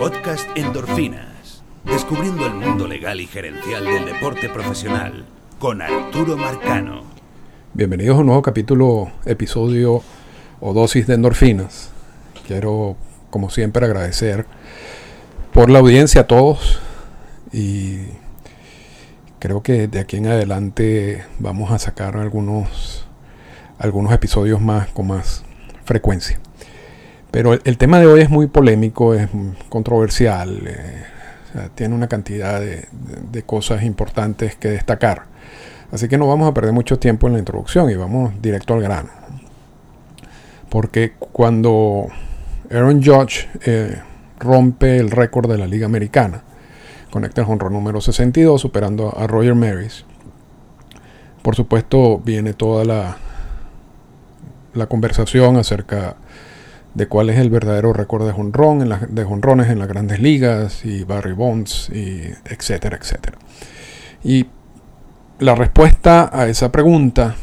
Podcast Endorfinas. Descubriendo el mundo legal y gerencial del deporte profesional con Arturo Marcano. Bienvenidos a un nuevo capítulo, episodio o dosis de endorfinas. Quiero, como siempre, agradecer por la audiencia a todos y creo que de aquí en adelante vamos a sacar algunos, algunos episodios más con más frecuencia. Pero el, tema de hoy es muy polémico, es controversial, eh, tiene una cantidad de, cosas importantes que destacar. Así que no vamos a perder mucho tiempo en la introducción y vamos directo al grano. Porque cuando Aaron Judge eh, rompe el récord de la Liga Americana, conecta el honrón número 62, superando a Roger Maris, por supuesto viene toda la, la conversación acerca de cuál es el verdadero récord de, jonrón de jonrones en las grandes ligas y Barry Bonds, y etcétera, etcétera. Y la respuesta a esa pregunta,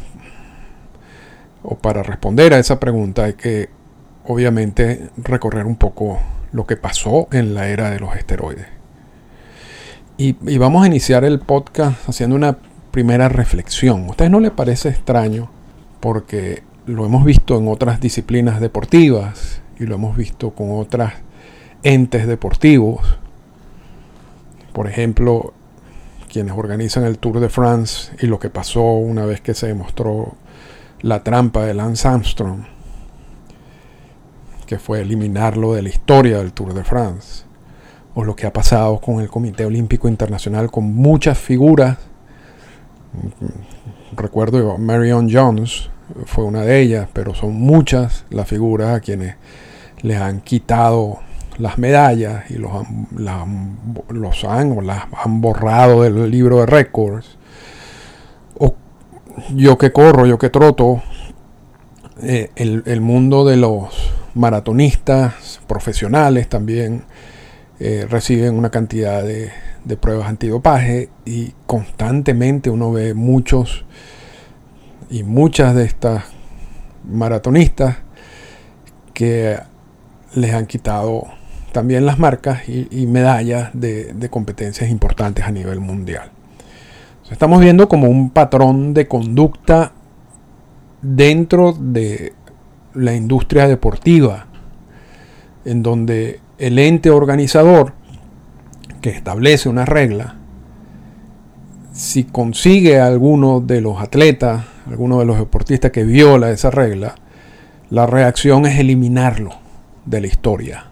o para responder a esa pregunta, hay que obviamente recorrer un poco lo que pasó en la era de los esteroides. Y, y vamos a iniciar el podcast haciendo una primera reflexión. ¿A ustedes no les parece extraño? Porque lo hemos visto en otras disciplinas deportivas y lo hemos visto con otras entes deportivos. Por ejemplo, quienes organizan el Tour de France y lo que pasó una vez que se demostró la trampa de Lance Armstrong, que fue eliminarlo de la historia del Tour de France, o lo que ha pasado con el Comité Olímpico Internacional con muchas figuras. Recuerdo a Marion Jones, fue una de ellas, pero son muchas las figuras a quienes les han quitado las medallas y los han, los han las borrado del libro de récords. Yo que corro, yo que troto, eh, el, mundo de los maratonistas profesionales también eh, reciben una cantidad de pruebas antidopaje y constantemente uno ve muchos y muchas de estas maratonistas que les han quitado también las marcas y, medallas de, competencias importantes a nivel mundial. estamos viendo como un patrón de conducta dentro de la industria deportiva, en donde el ente organizador que establece una regla, si consigue a alguno de los atletas alguno de los deportistas que viola esa regla, la reacción es eliminarlo de la historia.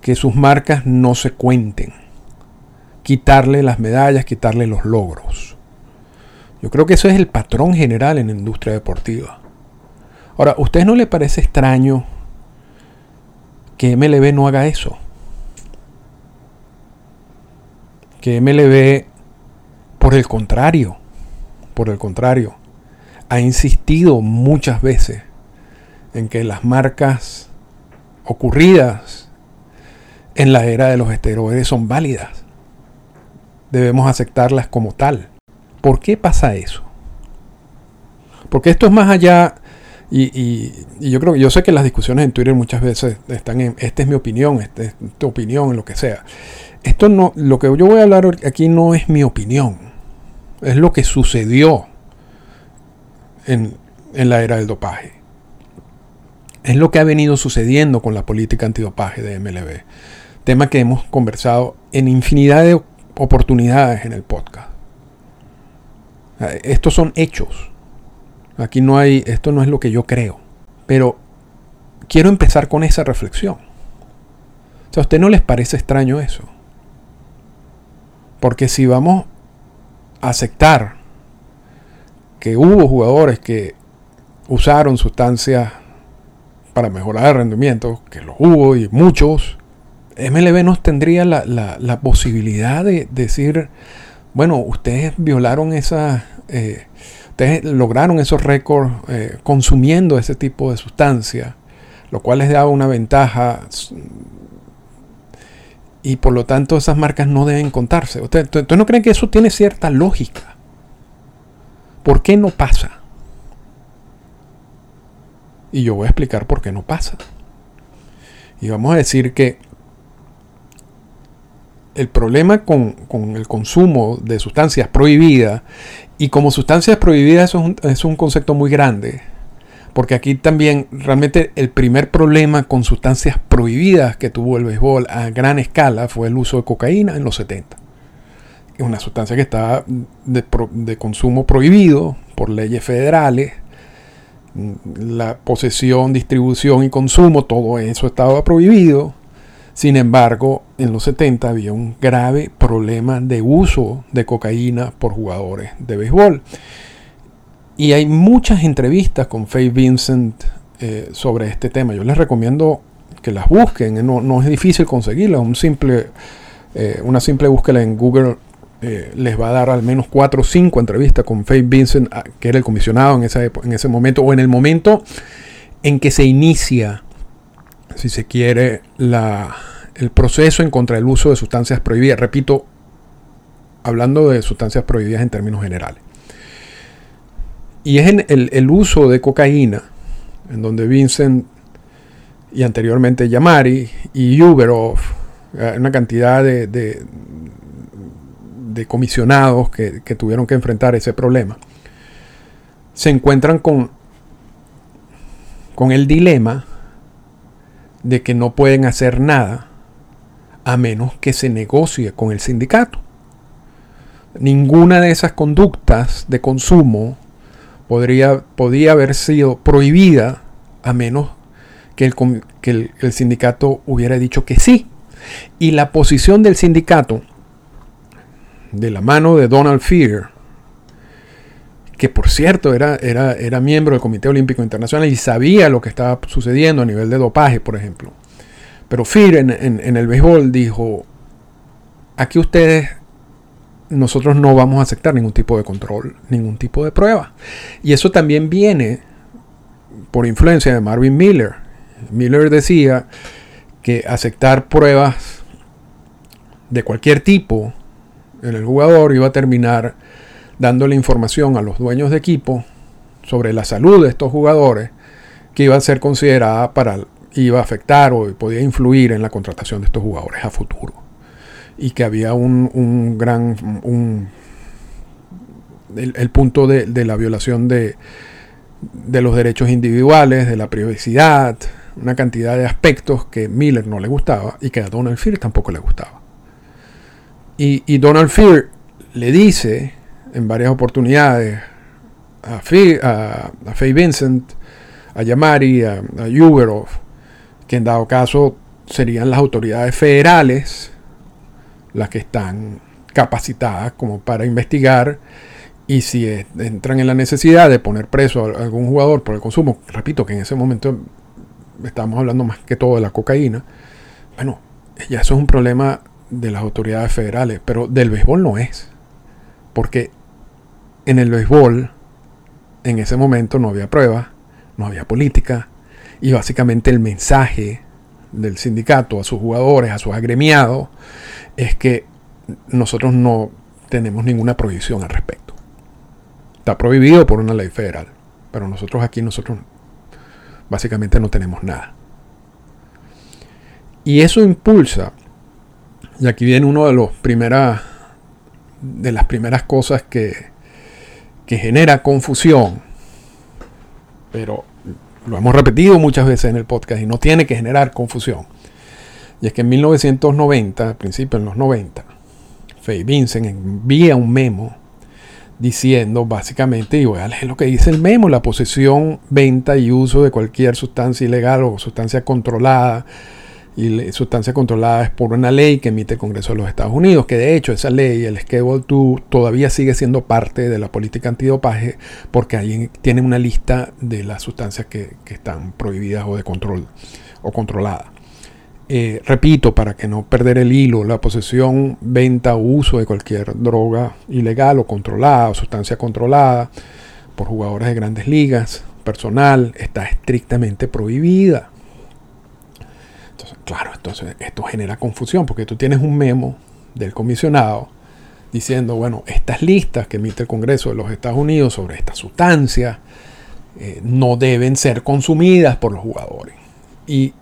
Que sus marcas no se cuenten. Quitarle las medallas, quitarle los logros. Yo creo que eso es el patrón general en la industria deportiva. Ahora, ¿a usted no le parece extraño que MLB no haga eso? Que MLB, por el contrario, por el contrario, ha insistido muchas veces en que las marcas ocurridas en la era de los esteroides son válidas. Debemos aceptarlas como tal. ¿Por qué pasa eso? Porque esto es más allá, y, yo creo que yo sé que las discusiones en Twitter muchas veces están en, esta es mi opinión, esta es tu opinión, lo que sea. Esto no, lo que yo voy a hablar aquí no es mi opinión es lo que sucedió en, la era del dopaje. Es lo que ha venido sucediendo con la política antidopaje de MLB. Tema que hemos conversado en infinidad de oportunidades en el podcast. Estos son hechos. Aquí no hay, esto no es lo que yo creo. Pero quiero empezar con esa reflexión. ¿a usted no les parece extraño eso? Porque si vamos aceptar que hubo jugadores que usaron sustancias para mejorar el rendimiento, que los hubo y muchos, MLB nos tendría la, posibilidad de decir, bueno, ustedes violaron esa, eh, ustedes lograron esos récords eh, consumiendo ese tipo de sustancias, lo cual les daba una ventaja y por lo tanto esas marcas no deben contarse. ¿Ustedes no creen que eso tiene cierta lógica? ¿Por qué no pasa? Y yo voy a explicar por qué no pasa. Y vamos a decir que el problema con, el consumo de sustancias prohibidas, y como sustancias prohibidas eso es un, es un concepto muy grande, porque aquí también realmente el primer problema con sustancias prohibidas que tuvo el béisbol a gran escala fue el uso de cocaína en los 70. Es una sustancia que estaba de, de consumo prohibido por leyes federales. La posesión, distribución y consumo, todo eso estaba prohibido. Sin embargo, en los 70 había un grave problema de uso de cocaína por jugadores de béisbol. Y hay muchas entrevistas con Faye Vincent eh, sobre este tema. Yo les recomiendo que las busquen. No, es difícil conseguirlas. Eh, una simple búsqueda en Google eh, les va a dar al menos cuatro o cinco entrevistas con Faye Vincent, ah, que era el comisionado en, esa, en ese momento, o en el momento en que se inicia, si se quiere, la, el proceso en contra del uso de sustancias prohibidas. Repito, hablando de sustancias prohibidas en términos generales. Y es en el, uso de cocaína, en donde Vincent y anteriormente Yamari y Uberov, eh, una cantidad de, comisionados que, que, tuvieron que enfrentar ese problema, se encuentran con, con el dilema de que no pueden hacer nada a menos que se negocie con el sindicato. Ninguna de esas conductas de consumo podría, haber sido prohibida a menos que, el, el, sindicato hubiera dicho que sí. Y la posición del sindicato, de la mano de Donald Fear, que por cierto era, era, era miembro del Comité Olímpico Internacional y sabía lo que estaba sucediendo a nivel de dopaje, por ejemplo. Pero Fear en, en el béisbol dijo, aquí ustedes nosotros no vamos a aceptar ningún tipo de control, ningún tipo de prueba. Y eso también viene por influencia de Marvin Miller. Miller decía que aceptar pruebas de cualquier tipo en el jugador iba a terminar dándole información a los dueños de equipo sobre la salud de estos jugadores que iba a ser considerada para iba a afectar o podía influir en la contratación de estos jugadores a futuro y que había un, gran... Un, el, punto de, la violación de, de los derechos individuales, de la privacidad, una cantidad de aspectos que Miller no le gustaba y que a Donald Fear tampoco le gustaba. Y, Donald Fear le dice en varias oportunidades a, a, Faye Vincent, a Yamari, a, a Uberov, que en dado caso serían las autoridades federales las que están capacitadas como para investigar y si entran en la necesidad de poner preso a algún jugador por el consumo, repito que en ese momento estábamos hablando más que todo de la cocaína, bueno, ya eso es un problema de las autoridades federales, pero del béisbol no es, porque en el béisbol en ese momento no había pruebas, no había política, y básicamente el mensaje del sindicato a sus jugadores, a sus agremiados, es que nosotros no tenemos ninguna prohibición al respecto. Está prohibido por una ley federal, pero nosotros aquí nosotros básicamente no tenemos nada. Y eso impulsa, y aquí viene uno de los primeras de las primeras cosas que, que genera confusión, pero lo hemos repetido muchas veces en el podcast y no tiene que generar confusión. Y es que en 1990, a principios de los 90, Faye Vincent envía un memo diciendo básicamente, y lo que dice el memo, la posesión, venta y uso de cualquier sustancia ilegal o sustancia controlada, y sustancia controlada es por una ley que emite el Congreso de los Estados Unidos, que de hecho esa ley, el Schedule 2, todavía sigue siendo parte de la política antidopaje porque ahí tiene una lista de las sustancias que, que están prohibidas o de control o controladas. Eh, repito, para que no perder el hilo, la posesión, venta o uso de cualquier droga ilegal o controlada o sustancia controlada por jugadores de grandes ligas, personal, está estrictamente prohibida. Entonces, claro, entonces esto genera confusión porque tú tienes un memo del comisionado diciendo, bueno, estas listas que emite el Congreso de los Estados Unidos sobre esta sustancia eh, no deben ser consumidas por los jugadores. Y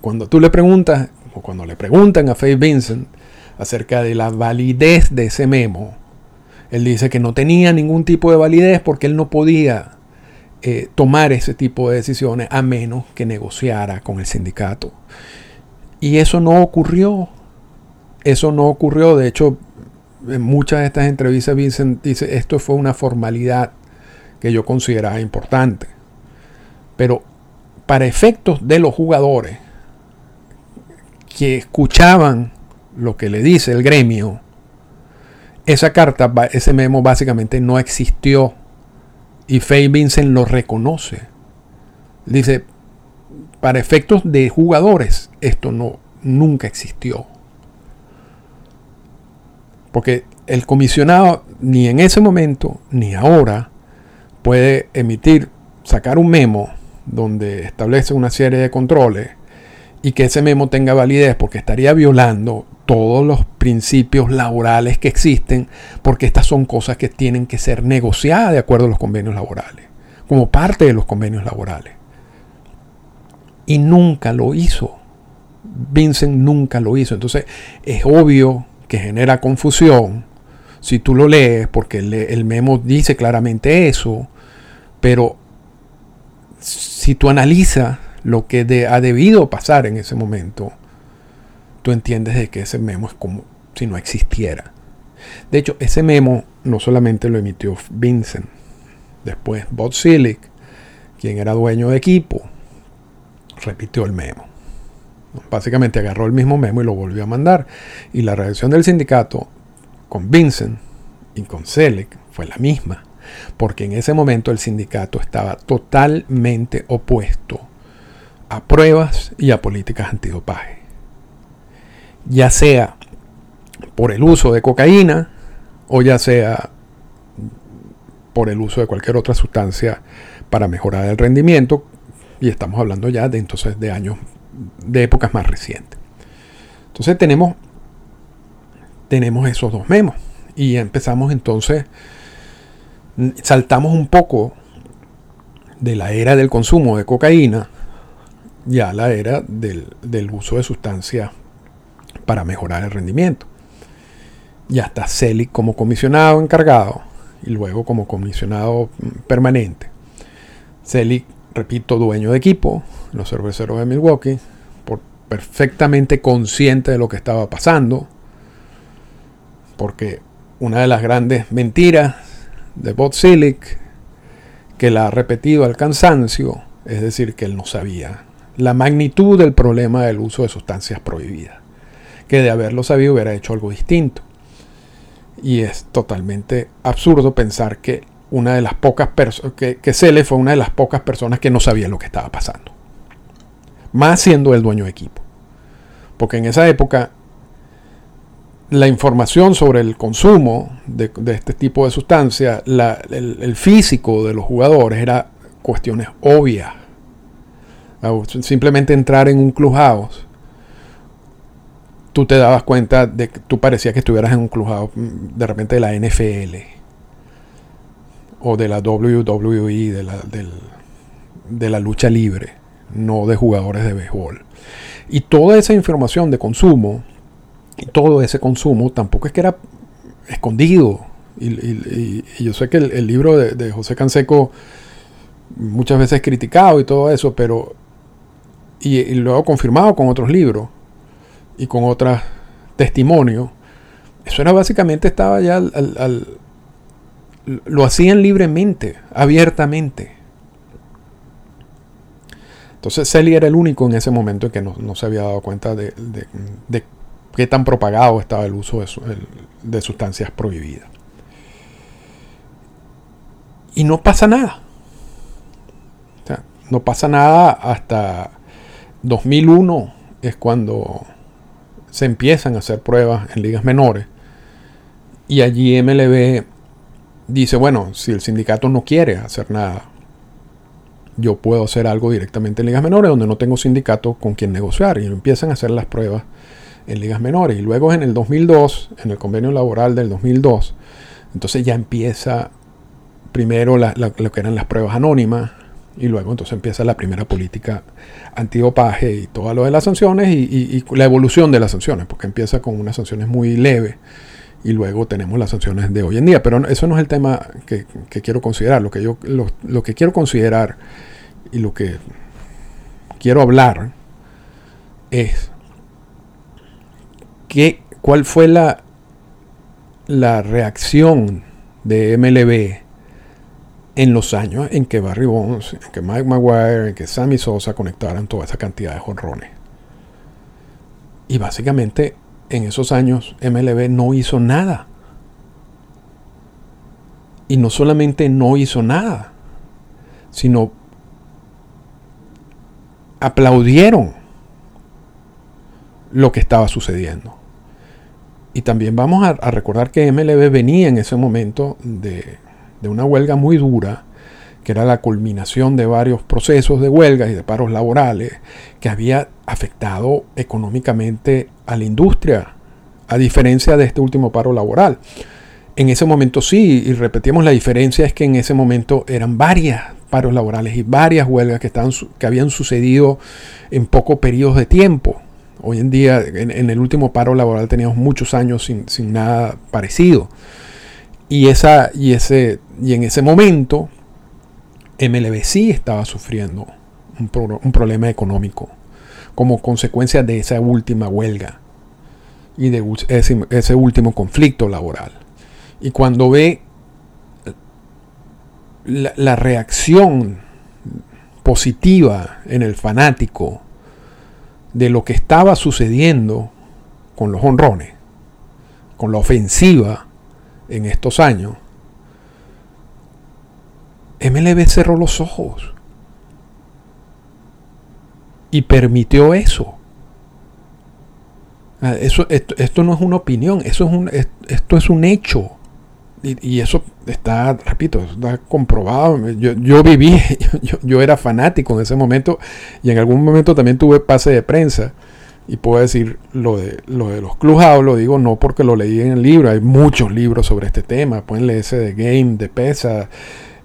cuando tú le preguntas, o cuando le preguntan a Faye Vincent acerca de la validez de ese memo, él dice que no tenía ningún tipo de validez porque él no podía eh, tomar ese tipo de decisiones a menos que negociara con el sindicato. Y eso no ocurrió. Eso no ocurrió. De hecho, en muchas de estas entrevistas Vincent dice, esto fue una formalidad que yo consideraba importante. Pero para efectos de los jugadores que escuchaban lo que le dice el gremio, esa carta, ese memo básicamente no existió. Y Faye Vincent lo reconoce. Dice, para efectos de jugadores, esto no, nunca existió. Porque el comisionado ni en ese momento ni ahora puede emitir, sacar un memo donde establece una serie de controles y que ese memo tenga validez porque estaría violando todos los principios laborales que existen, porque estas son cosas que tienen que ser negociadas de acuerdo a los convenios laborales, como parte de los convenios laborales. Y nunca lo hizo. Vincent nunca lo hizo. Entonces es obvio que genera confusión si tú lo lees, porque el, memo dice claramente eso, pero si tú analizas lo que ha debido pasar en ese momento, tú entiendes de que ese memo es como si no existiera. De hecho, ese memo no solamente lo emitió Vincent, después Bob Silic, quien era dueño de equipo, repitió el memo. Básicamente agarró el mismo memo y lo volvió a mandar. Y la reacción del sindicato con Vincent y con Selick fue la misma. Porque en ese momento el sindicato estaba totalmente opuesto a pruebas y a políticas antidopaje ya sea por el uso de cocaína o ya sea por el uso de cualquier otra sustancia para mejorar el rendimiento y estamos hablando ya de entonces de años de épocas más recientes. Entonces tenemos tenemos esos dos memos y empezamos entonces saltamos un poco de la era del consumo de cocaína ya la era del, del uso de sustancias para mejorar el rendimiento. Ya está Celic como comisionado encargado y luego como comisionado permanente. Celic, repito, dueño de equipo, los cerveceros de Milwaukee, por perfectamente consciente de lo que estaba pasando, porque una de las grandes mentiras de Bob Celic, que la ha repetido al cansancio, es decir, que él no sabía la magnitud del problema del uso de sustancias prohibidas que de haberlo sabido hubiera hecho algo distinto. Y es totalmente absurdo pensar que una de las pocas personas, que, que Cele fue una de las pocas personas que no sabía lo que estaba pasando. Más siendo el dueño de equipo. Porque en esa época la información sobre el consumo de, este tipo de sustancias, el, el, físico de los jugadores era cuestiones obvias. Simplemente entrar en un clubhouse tú te dabas cuenta de que tú parecías que estuvieras en un club de repente de la NFL o de la WWE, de la, de la lucha libre, no de jugadores de béisbol. Y toda esa información de consumo, y todo ese consumo tampoco es que era escondido. Y, yo sé que el, libro de, de, José Canseco muchas veces criticado y todo eso, pero y, y luego confirmado con otros libros y con otros testimonios, eso era básicamente, estaba ya lo hacían libremente, abiertamente. Entonces Celi era el único en ese momento en que no, se había dado cuenta de, de, qué tan propagado estaba el uso de, sustancias prohibidas. Y no pasa nada. No pasa nada hasta 2001 es cuando se empiezan a hacer pruebas en ligas menores. Y allí MLB dice, bueno, si el sindicato no quiere hacer nada, yo puedo hacer algo directamente en ligas menores donde no tengo sindicato con quien negociar. Y empiezan a hacer las pruebas en ligas menores. Y luego en el 2002, en el convenio laboral del 2002, entonces ya empieza primero lo que eran las pruebas anónimas, Y luego entonces empieza la primera política antidopaje y todo lo de las sanciones y, la evolución de las sanciones, porque empieza con unas sanciones muy leves y luego tenemos las sanciones de hoy en día. Pero eso no es el tema que, quiero considerar. Lo que, yo, lo, que quiero considerar y lo que quiero hablar es que, cuál fue la, la reacción de MLB en los años en que Barry Bonds, en que Mike Maguire, en que Sammy Sosa conectaran toda esa cantidad de jonrones. Y básicamente en esos años MLB no hizo nada. Y no solamente no hizo nada, sino aplaudieron lo que estaba sucediendo. Y también vamos a, recordar que MLB venía en ese momento de, de una huelga muy dura, que era la culminación de varios procesos de huelgas y de paros laborales, que había afectado económicamente a la industria, a diferencia de este último paro laboral. En ese momento sí, y repetimos, la diferencia es que en ese momento eran varias paros laborales y varias huelgas que, estaban, que habían sucedido en pocos periodos de tiempo. Hoy en día, en, el último paro laboral teníamos muchos años sin, sin nada parecido. Y, esa, y, ese, y en ese momento, MLB sí estaba sufriendo un, problema económico como consecuencia de esa última huelga y de ese, último conflicto laboral. Y cuando ve la, la, reacción positiva en el fanático de lo que estaba sucediendo con los honrones, con la ofensiva en estos años, MLB cerró los ojos y permitió eso. Ah, eso esto, no es una opinión, eso es un, esto es un hecho. Y, eso está, repito, está comprobado. Yo, yo viví, yo, yo, era fanático en ese momento y en algún momento también tuve pase de prensa. Y puedo decir lo de, lo de los clubhouse, lo digo no porque lo leí en el libro, hay muchos libros sobre este tema. Pueden leerse de Game, de Pesa,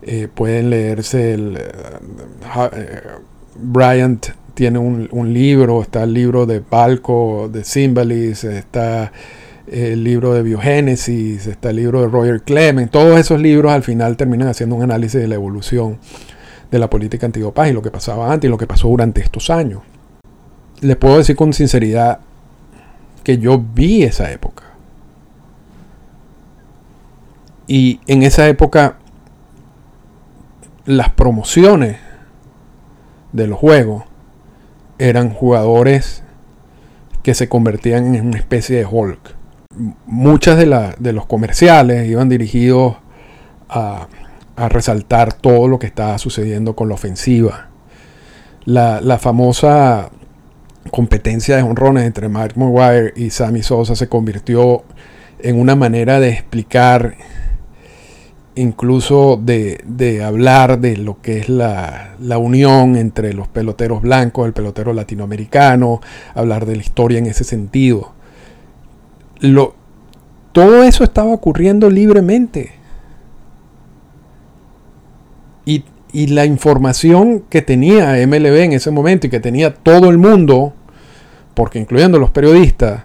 eh, pueden leerse el... Uh, Bryant tiene un, libro, está el libro de Palco, de Symbolis, está el libro de Biogénesis, está el libro de Roger Clement, todos esos libros al final terminan haciendo un análisis de la evolución de la política antidopaje y lo que pasaba antes y lo que pasó durante estos años. Le puedo decir con sinceridad que yo vi esa época. Y en esa época las promociones de los juegos eran jugadores que se convertían en una especie de Hulk muchas de, de los comerciales iban dirigidos a, resaltar todo lo que estaba sucediendo con la ofensiva. La, famosa competencia de honrones entre Mark Maguire y Sammy Sosa se convirtió en una manera de explicar, incluso de, hablar de lo que es la, la, unión entre los peloteros blancos, el pelotero latinoamericano, hablar de la historia en ese sentido lo, todo eso estaba ocurriendo libremente. Y, y, la información que tenía MLB en ese momento y que tenía todo el mundo, porque incluyendo los periodistas,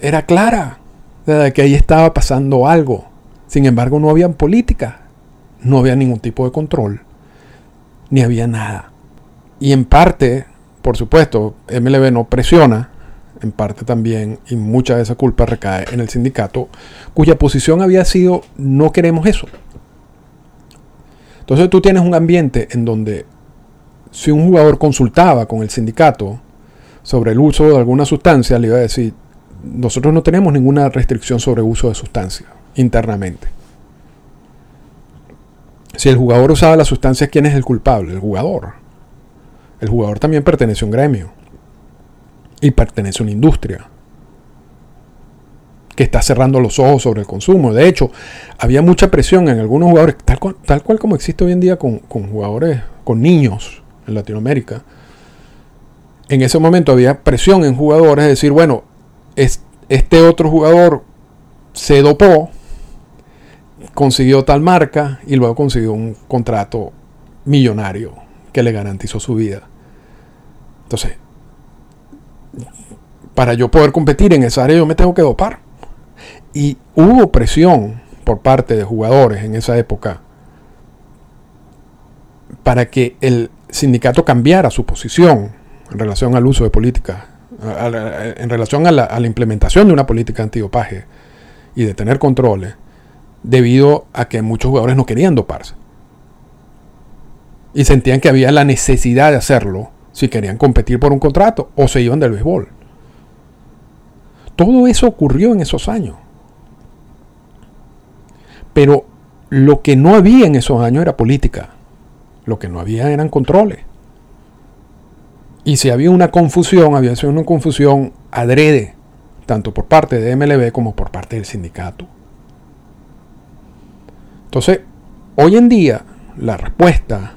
era clara, de que ahí estaba pasando algo. Sin embargo, no había política, no había ningún tipo de control, ni había nada. Y en parte, por supuesto, MLB no presiona en parte también, y mucha de esa culpa recae en el sindicato, cuya posición había sido no queremos eso. Entonces tú tienes un ambiente en donde si un jugador consultaba con el sindicato sobre el uso de alguna sustancia, le iba a decir, nosotros no tenemos ninguna restricción sobre uso de sustancia internamente. Si el jugador usaba la sustancia, ¿quién es el culpable? El jugador. El jugador también pertenece a un gremio y pertenece a una industria que está cerrando los ojos sobre el consumo. De hecho, había mucha presión en algunos jugadores, tal cual, como existe hoy en día con, jugadores, con niños en Latinoamérica. En ese momento había presión en jugadores de decir, bueno, este otro jugador se dopó, consiguió tal marca y luego consiguió un contrato millonario que le garantizó su vida. Entonces, para yo poder competir en esa área yo me tengo que dopar. Y hubo presión por parte de jugadores en esa época para que el sindicato cambiara su posición en relación al uso de política, en relación a la, implementación de una política antidopaje y de tener controles, debido a que muchos jugadores no querían doparse. Y sentían que había la necesidad de hacerlo si querían competir por un contrato o se iban del béisbol. Todo eso ocurrió en esos años. Pero lo que no había en esos años era política. Lo que no había eran controles. Y si había una confusión, había sido una confusión adrede, tanto por parte de MLB como por parte del sindicato. Entonces, hoy en día, la respuesta,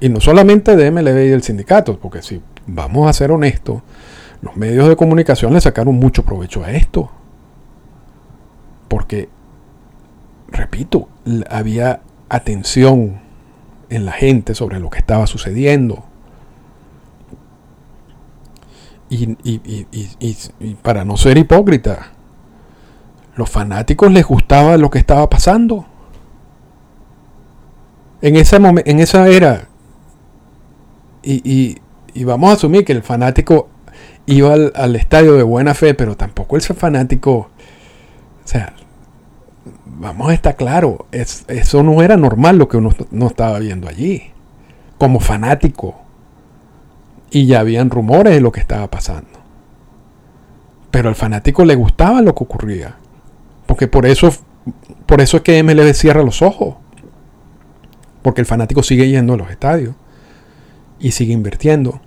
y, no solamente de MLB y del sindicato, porque si vamos a ser honestos, los medios de comunicación le sacaron mucho provecho a esto. Porque, repito, había atención en la gente sobre lo que estaba sucediendo. Y, para no ser hipócrita, los fanáticos les gustaba lo que estaba pasando. En en esa era. Y, vamos a asumir que el fanático iba al, al, estadio de buena fe, pero tampoco ese fanático. O sea, vamos a estar claro, eso no era normal lo que uno no estaba viendo allí, como fanático. Y ya habían rumores de lo que estaba pasando. Pero al fanático le gustaba lo que ocurría. Porque por eso, por eso es que MLB cierra los ojos. Porque el fanático sigue yendo a los estadios. Y sigue invirtiendo.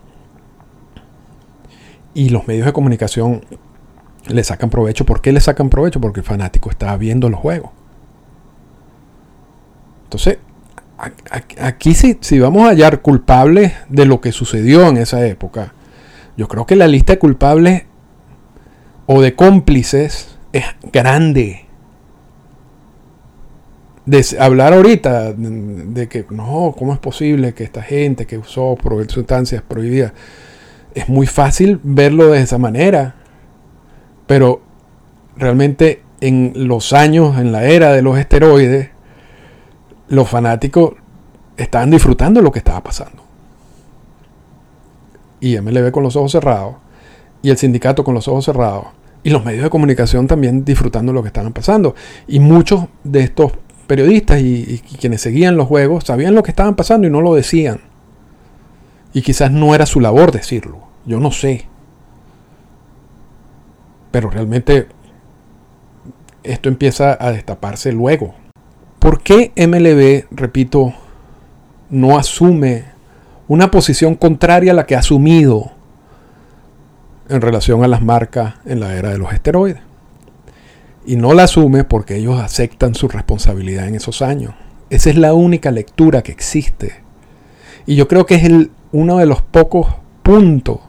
Y los medios de comunicación le sacan provecho. ¿Por qué le sacan provecho? Porque el fanático está viendo los juegos. Entonces, aquí si, vamos a hallar culpables de lo que sucedió en esa época, yo creo que la lista de culpables o de cómplices es grande. De hablar ahorita de, que no, ¿cómo es posible que esta gente que usó sustancias prohibidas? Es muy fácil verlo de esa manera. Pero realmente en los años, en la era de los esteroides, los fanáticos estaban disfrutando lo que estaba pasando. Y MLB con los ojos cerrados, y el sindicato con los ojos cerrados, y los medios de comunicación también disfrutando lo que estaban pasando. Y muchos de estos periodistas y, quienes seguían los juegos sabían lo que estaban pasando y no lo decían. Y quizás no era su labor decirlo, yo no sé. Pero realmente esto empieza a destaparse luego. ¿Por qué MLB, repito, no asume una posición contraria a la que ha asumido en relación a las marcas en la era de los esteroides? Y no la asume porque ellos aceptan su responsabilidad en esos años. Esa es la única lectura que existe. Y yo creo que es el, uno de los pocos puntos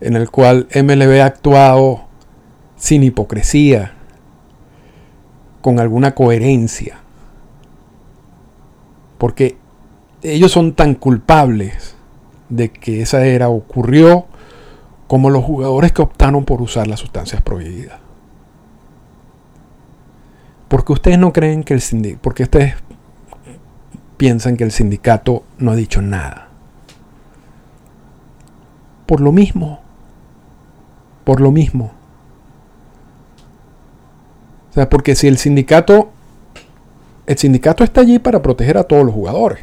en el cual MLB ha actuado sin hipocresía, con alguna coherencia porque ellos son tan culpables de que esa era ocurrió como los jugadores que optaron por usar las sustancias prohibidas. Porque ustedes no creen que el sindicato, porque ustedes piensan que el sindicato no ha dicho nada. Por lo mismo, por lo mismo. O sea, porque si el sindicato el sindicato está allí para proteger a todos los jugadores.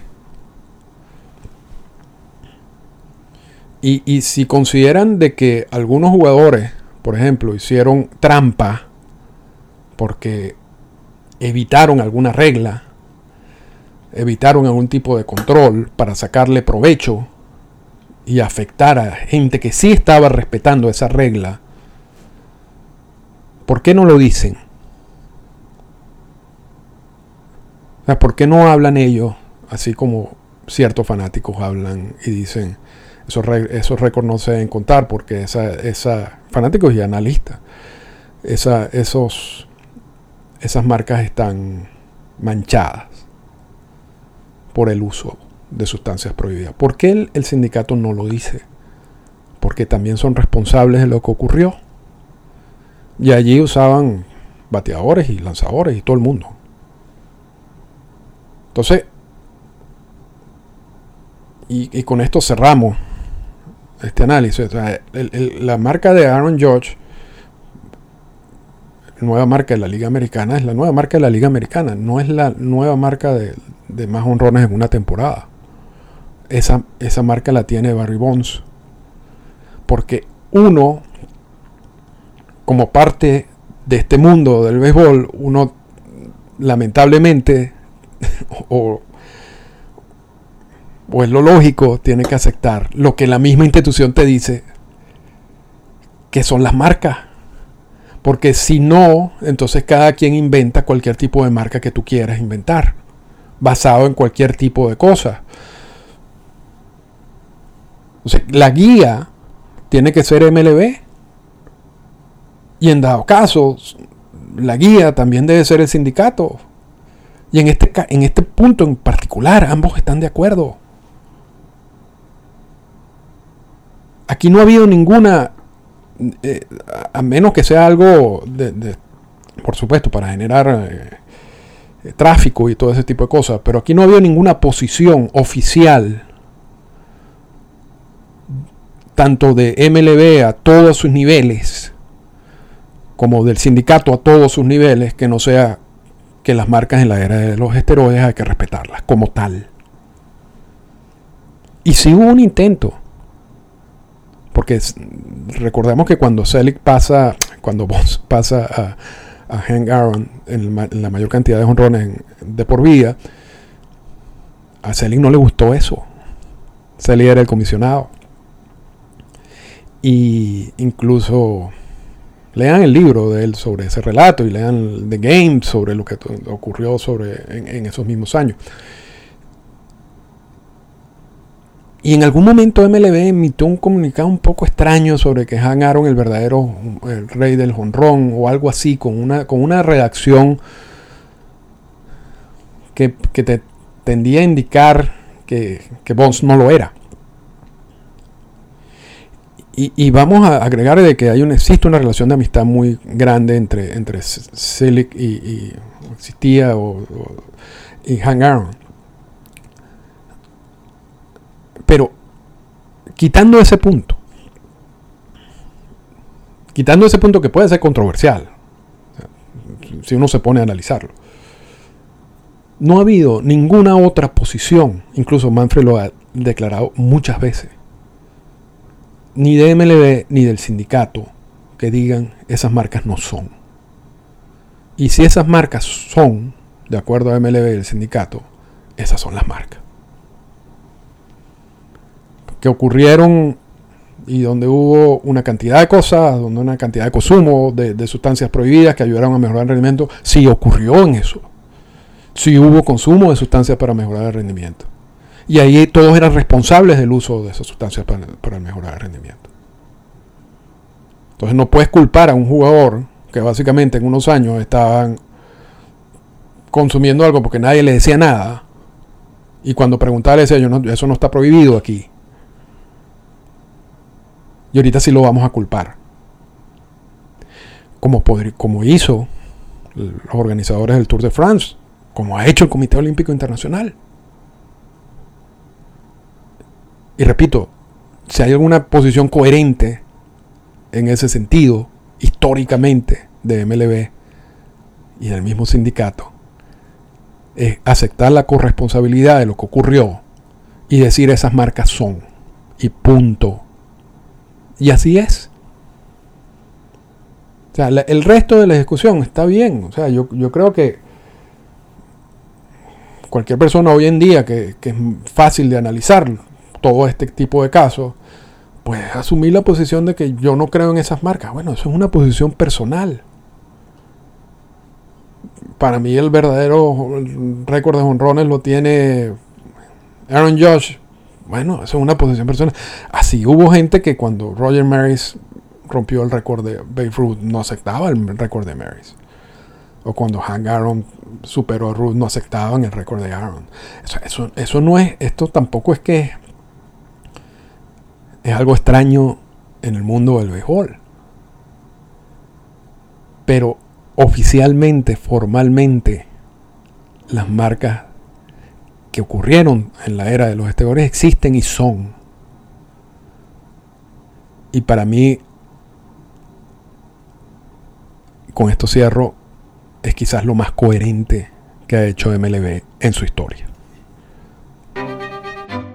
Y, si consideran de que algunos jugadores, por ejemplo, hicieron trampa porque evitaron alguna regla, evitaron algún tipo de control para sacarle provecho y afectar a gente que sí estaba respetando esa regla, ¿por qué no lo dicen? ¿Por qué no hablan ellos así como ciertos fanáticos hablan y dicen, esos, esos récords no se deben contar porque esa, esa fanáticos y analistas, esa, esos, esas marcas están manchadas. por el uso de sustancias prohibidas. ¿Por qué el, el sindicato no lo dice? Porque también son responsables de lo que ocurrió. Y allí usaban bateadores y lanzadores y todo el mundo. Entonces, y, con esto cerramos este análisis. la marca de Aaron George, nueva marca de la Liga Americana, es la nueva marca de la Liga Americana, no es la nueva marca de, más honrones en una temporada. Esa, esa marca la tiene Barry Bonds. Porque uno, como parte de este mundo del béisbol, uno lamentablemente, o o es lo lógico, tiene que aceptar lo que la misma institución te dice, que son las marcas. Porque si no, entonces cada quien inventa cualquier tipo de marca que tú quieras inventar, basado en cualquier tipo de cosa. la guía tiene que ser MLB. Y en dado caso, la guía también debe ser el sindicato. Y en este, en este punto en particular, ambos están de acuerdo. Aquí no ha habido ninguna, eh, a menos que sea algo, de, por supuesto, para generar eh, eh, tráfico y todo ese tipo de cosas, pero aquí no ha habido ninguna posición oficial, tanto de MLB a todos sus niveles, como del sindicato a todos sus niveles, que no sea que las marcas en la era de los esteroides hay que respetarlas como tal. Y si hubo un intento porque recordemos que cuando Selig pasa, cuando Boss pasa a, a Hank Aaron en, la mayor cantidad de honrones de por vida, a Selig no le gustó eso. Selig era el comisionado. Y incluso lean el libro de él sobre ese relato y lean The Game sobre lo que ocurrió sobre en esos mismos años. Y en algún momento MLB emitió un comunicado un poco extraño sobre que Han Aaron, el verdadero el rey del jonrón, o algo así, con una, con una redacción que, te tendía a indicar que, que Bonds no lo era. Y, vamos a agregar de que hay una, existe una relación de amistad muy grande entre, entre y, existía o, y Han Aaron. Pero quitando ese punto, quitando ese punto que puede ser controversial, si uno se pone a analizarlo, no ha habido ninguna otra posición, incluso Manfred lo ha declarado muchas veces, ni de MLB ni del sindicato, que digan esas marcas no son. Y si esas marcas son, de acuerdo a MLB y el sindicato, esas son las marcas que ocurrieron y donde hubo una cantidad de cosas, donde una cantidad de consumo de, sustancias prohibidas que ayudaron a mejorar el rendimiento, sí ocurrió en eso. Sí hubo consumo de sustancias para mejorar el rendimiento. Y ahí todos eran responsables del uso de esas sustancias para, mejorar el rendimiento. Entonces no puedes culpar a un jugador que básicamente en unos años estaban consumiendo algo porque nadie le decía nada. Y cuando preguntaba le decía, yo no, eso no está prohibido aquí. Y ahorita sí lo vamos a culpar. Como, como hizo los organizadores del Tour de France, como ha hecho el Comité Olímpico Internacional. Y repito, si hay alguna posición coherente en ese sentido, históricamente, de MLB y del mismo sindicato, es aceptar la corresponsabilidad de lo que ocurrió y decir esas marcas son. Y punto. Y así es. O sea, el resto de la discusión está bien. O sea, yo, creo que cualquier persona hoy en día que, es fácil de analizar todo este tipo de casos, pues asumir la posición de que yo no creo en esas marcas. Bueno, eso es una posición personal. Para mí el verdadero récord de honrones lo tiene Aaron Josh bueno, eso es una posición personal. Así hubo gente que cuando Roger Maris rompió el récord de Babe Ruth no aceptaba el récord de Maris. O cuando Hank Aaron superó a Ruth, no aceptaban el récord de Aaron. Eso, eso no es, esto tampoco es que es algo extraño en el mundo del béisbol. Pero oficialmente, formalmente, las marcas que ocurrieron en la era de los esteroides existen y son. Y para mí, con esto cierro, es quizás lo más coherente que ha hecho MLB en su historia.